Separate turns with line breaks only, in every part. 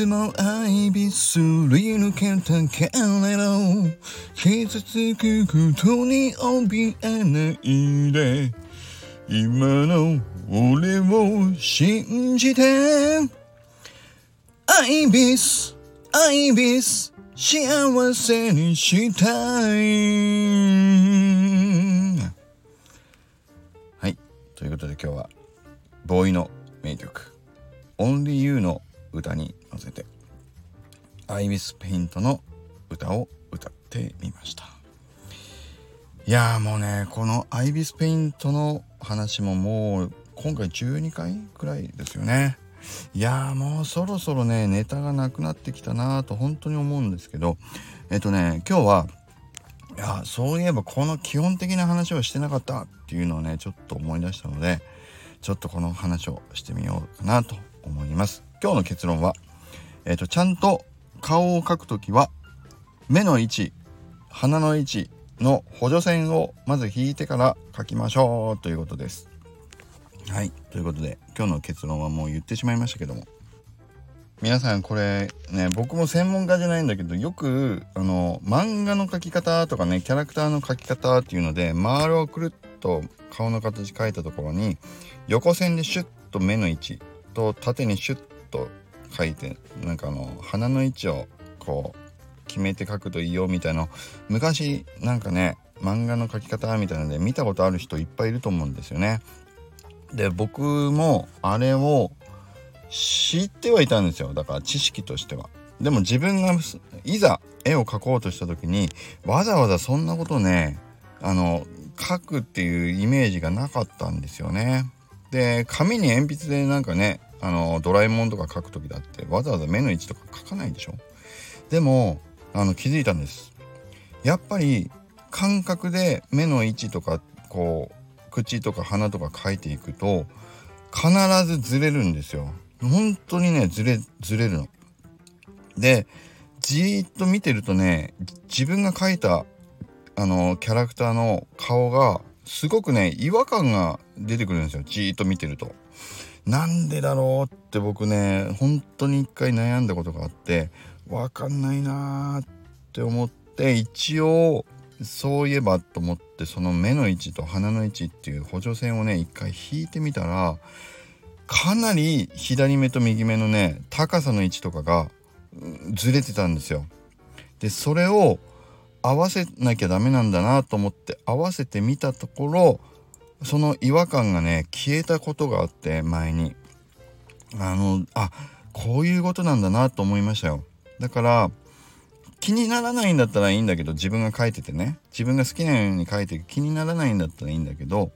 つも愛びすり抜けたけれど傷つくことに怯えないで。今の俺を信じて。アイビスアイビス幸せにしたい。はい。ということで今日はボーイの名曲「Only You」の歌に乗せてアイビスペイントの歌を歌ってみました。いやもうねこのアイビスペイントの話ももう今回12回くらいですよね。いやもうそろそろねネタがなくなってきたなと本当に思うんですけどえっとね今日はいやそういえばこの基本的な話をしてなかったっていうのをねちょっと思い出したのでちょっとこの話をしてみようかなと思います。今日の結論はえっとちゃんと顔を描くときは目の位置鼻の位置の補助線をまず引いてから描きましょうということです。はいということで今日の結論はもう言ってしまいましたけども。皆さんこれね僕も専門家じゃないんだけどよくあの漫画の描き方とかねキャラクターの描き方っていうので丸をくるっと顔の形描いたところに横線でシュッと目の位置と縦にシュッと描いてなんかあの鼻の位置をこう決めて描くといいよみたいな昔なんかね漫画の描き方みたいなので見たことある人いっぱいいると思うんですよね。で僕もあれを知ってはいたんですよだから知識としては。でも自分がいざ絵を描こうとした時にわざわざそんなことねあの描くっていうイメージがなかったんですよね。で紙に鉛筆でなんかねあのドラえもんとか描く時だってわざわざ目の位置とか描かないでしょ？でもあの気づいたんです。やっぱり感覚で目の位置とかこう口とか鼻とか描いていくと必ずずれるんですよ。本当にねずれずれるの。でじーっと見てるとね自分が描いたあのキャラクターの顔がすごくね違和感が出てくるんですよ。じーっと見てると。なんでだろうって僕ね本当に一回悩んだことがあって分かんないなーって思って一応そういえばと思ってその目の位置と鼻の位置っていう補助線をね一回引いてみたらかなり左目と右目のね高さの位置とかがずれてたんですよ。でそれを合わせなきゃダメなんだなと思って合わせてみたところその違和感がね消えたことがあって前に。あのあこういうことなんだなと思いましたよ。だから気にならないんだったらいいんだけど自分が書いててね。自分が好きなように書いて気にならないんだったらいいんだけど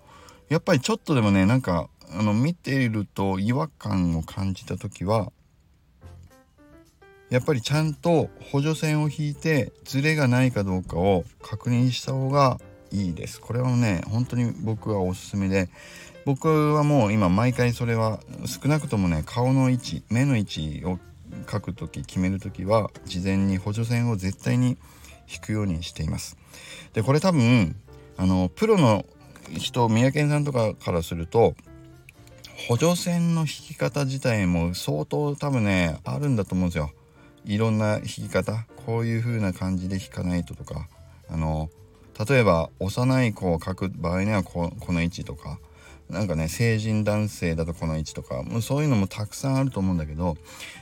やっぱりちょっとでもねなんかあの見ていると違和感を感じた時はやっぱりちゃんと補助線を引いてズレがないかどうかを確認した方がいいです。これはね本当に僕はおすすめで僕はもう今毎回それは少なくともね顔の位置目の位置を書く時決める時は事前に補助線を絶対に引くようにしています。でこれ多分あのプロの人三宅さんとかからすると補助線の引き方自体も相当多分ねあるんだと思うんですよ。いろんな弾き方こういう風な感じで弾かないととかあの例えば幼い子を描く場合にはこの位置とかなんかね成人男性だとこの位置とかもうそういうのもたくさんあると思うんだけど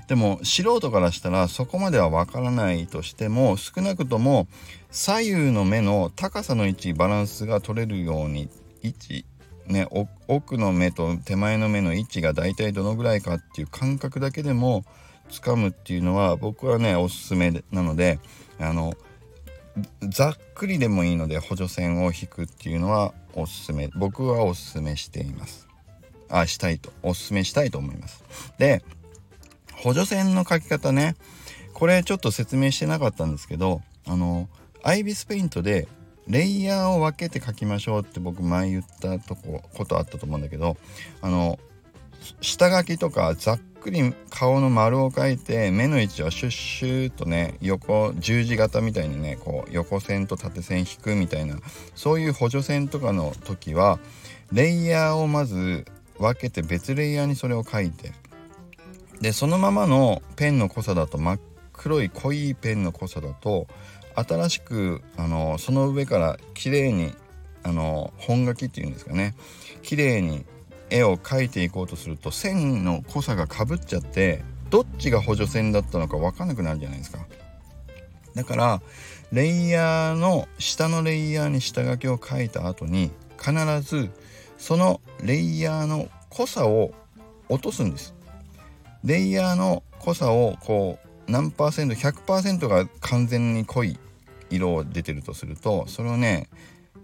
でも素人からしたらそこまではわからないとしても少なくとも左右の目の高さの位置バランスが取れるように位置ね奥の目と手前の目の位置が大体どのぐらいかっていう感覚だけでも掴むっていうのは僕はねおすすめなのであのざっくりでもいいので補助線を引くっていうのはおすすめ。僕はおすすめしています。あしたいと。おすすめしたいと思います。で補助線の書き方ね。これちょっと説明してなかったんですけどあのアイビスペイントでレイヤーを分けて書きましょうって僕前言ったとこことあったと思うんだけどあの下書きとかざっくり顔の丸を描いて目の位置をシュッシューとね横十字型みたいにねこう横線と縦線引くみたいなそういう補助線とかの時はレイヤーをまず分けて別レイヤーにそれを書いてでそのままのペンの濃さだと真っ黒い濃いペンの濃さだと新しくあのその上から綺麗にあの本書きっていうんですかね綺麗に絵を描いていこうとすると線の濃さがかぶっちゃってどっちが補助線だったのか分かんなくなるじゃないですか。だからレイヤーの下のレイヤーに下書きを書いた後に必ずそのレイヤーの濃さを落とすんです。レイヤーの濃さをこう何パーセント100%が完全に濃い色を出てるとするとそれをね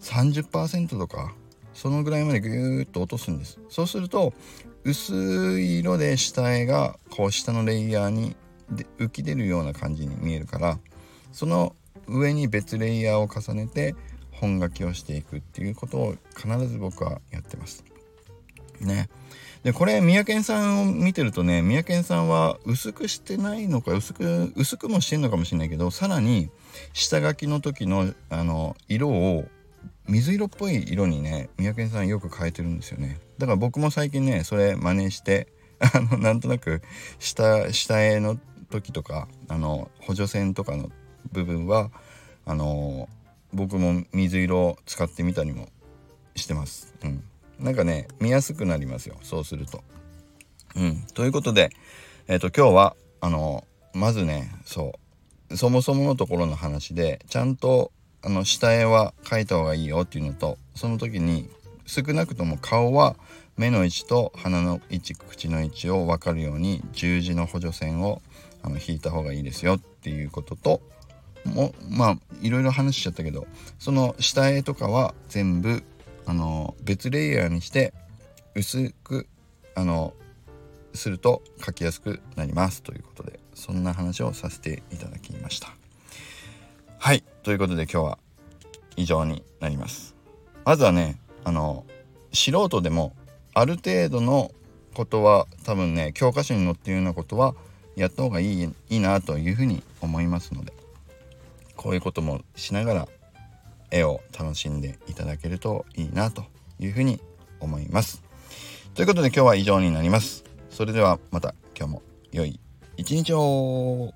30%とかそのぐらいまでぐーっと落とすんですそうすると薄い色で下絵がこう下のレイヤーに浮き出るような感じに見えるからその上に別レイヤーを重ねて本書きをしていくっていうことを必ず僕はやってます。ね。でこれ三宅さんを見てるとね三宅さんは薄くしてないのか薄く薄くもしてんのかもしれないけどさらに下書きの時のあの色を水色っぽい色にね三宅さんよく変えてるんですよねだから僕も最近ねそれ真似して あのなんとなく下下絵の時とかあの補助線とかの部分はあの僕も水色を使ってみたりもしてます。うん、なんかね見やすくなりますよそうすると。うん、ということで、えーと、今日はあのまずねそうそもそものところの話でちゃんとあの下絵は描いた方がいいよっていうのとその時に少なくとも顔は目の位置と鼻の位置口の位置を分かるように十字の補助線をあの引いた方がいいですよっていうことともまあいろいろ話しちゃったけどその下絵とかは全部あの別レイヤーにして薄くあのすると書きやすくなりますということでそんな話をさせていただきました。はい。ということで今日は以上になりますまずはねあの素人でもある程度のことは多分ね教科書に載っているようなことはやった方がいいいいなというふうに思いますのでこういうこともしながら絵を楽しんでいただけるといいなというふうに思います。ということで今日は以上になります。それではまた今日も良い一日を